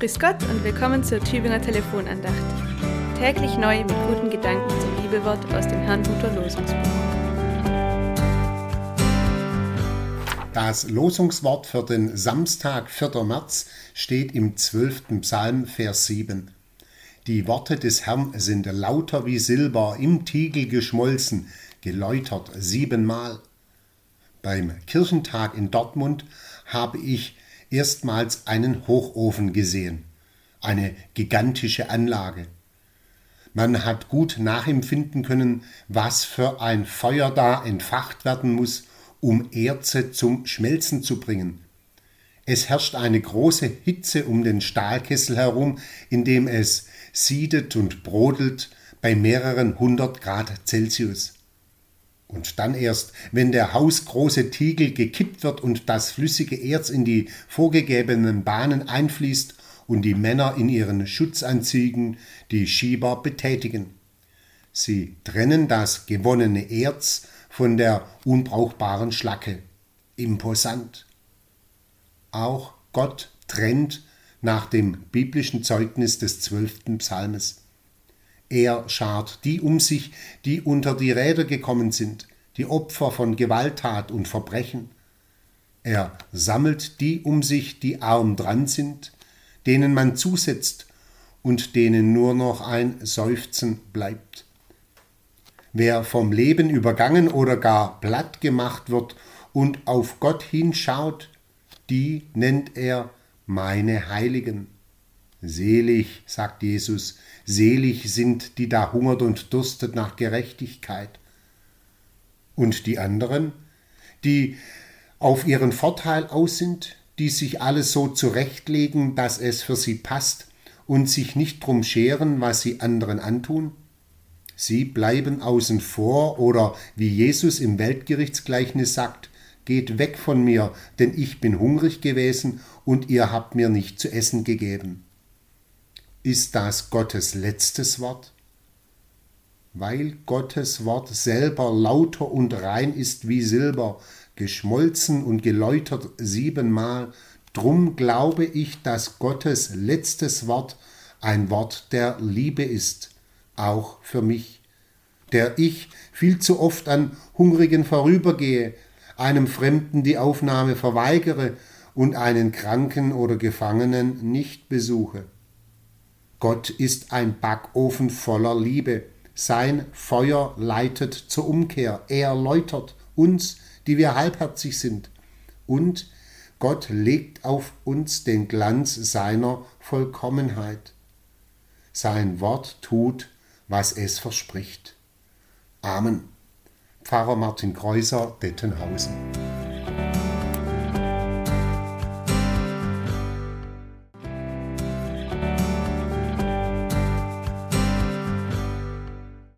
Grüß Gott und willkommen zur Tübinger Telefonandacht. Täglich neu mit guten Gedanken zum Bibelwort aus dem Herrnhuter Losungsbuch. Das Losungswort für den Samstag, 4. März, steht im 12. Psalm, Vers 7. Die Worte des Herrn sind lauter wie Silber, im Tiegel geschmolzen, geläutert siebenmal. Beim Kirchentag in Dortmund habe ich erstmals einen Hochofen gesehen. Eine gigantische Anlage. Man hat gut nachempfinden können, was für ein Feuer da entfacht werden muss, um Erze zum Schmelzen zu bringen. Es herrscht eine große Hitze um den Stahlkessel herum, in dem es siedet und brodelt bei mehreren hundert Grad Celsius. Und dann erst, wenn der hausgroße Tiegel gekippt wird und das flüssige Erz in die vorgegebenen Bahnen einfließt und die Männer in ihren Schutzanzügen die Schieber betätigen. Sie trennen das gewonnene Erz von der unbrauchbaren Schlacke. Imposant. Auch Gott trennt nach dem biblischen Zeugnis des zwölften Psalmes. Er schart die um sich, die unter die Räder gekommen sind, die Opfer von Gewalttat und Verbrechen. Er sammelt die um sich, die arm dran sind, denen man zusetzt und denen nur noch ein Seufzen bleibt. Wer vom Leben übergangen oder gar platt gemacht wird und auf Gott hinschaut, die nennt er meine Heiligen. Selig, sagt Jesus, selig sind, die da hungert und durstet nach Gerechtigkeit. Und die anderen, die auf ihren Vorteil aus sind, die sich alles so zurechtlegen, dass es für sie passt und sich nicht drum scheren, was sie anderen antun? Sie bleiben außen vor oder wie Jesus im Weltgerichtsgleichnis sagt, geht weg von mir, denn ich bin hungrig gewesen und ihr habt mir nicht zu essen gegeben. Ist das Gottes letztes Wort? Weil Gottes Wort selber lauter und rein ist wie Silber, geschmolzen und geläutert siebenmal, drum glaube ich, dass Gottes letztes Wort ein Wort der Liebe ist, auch für mich, der ich viel zu oft an Hungrigen vorübergehe, einem Fremden die Aufnahme verweigere und einen Kranken oder Gefangenen nicht besuche. Gott ist ein Backofen voller Liebe. Sein Feuer leitet zur Umkehr. Er läutert uns, die wir halbherzig sind. Und Gott legt auf uns den Glanz seiner Vollkommenheit. Sein Wort tut, was es verspricht. Amen. Pfarrer Martin Kreuser, Dettenhausen.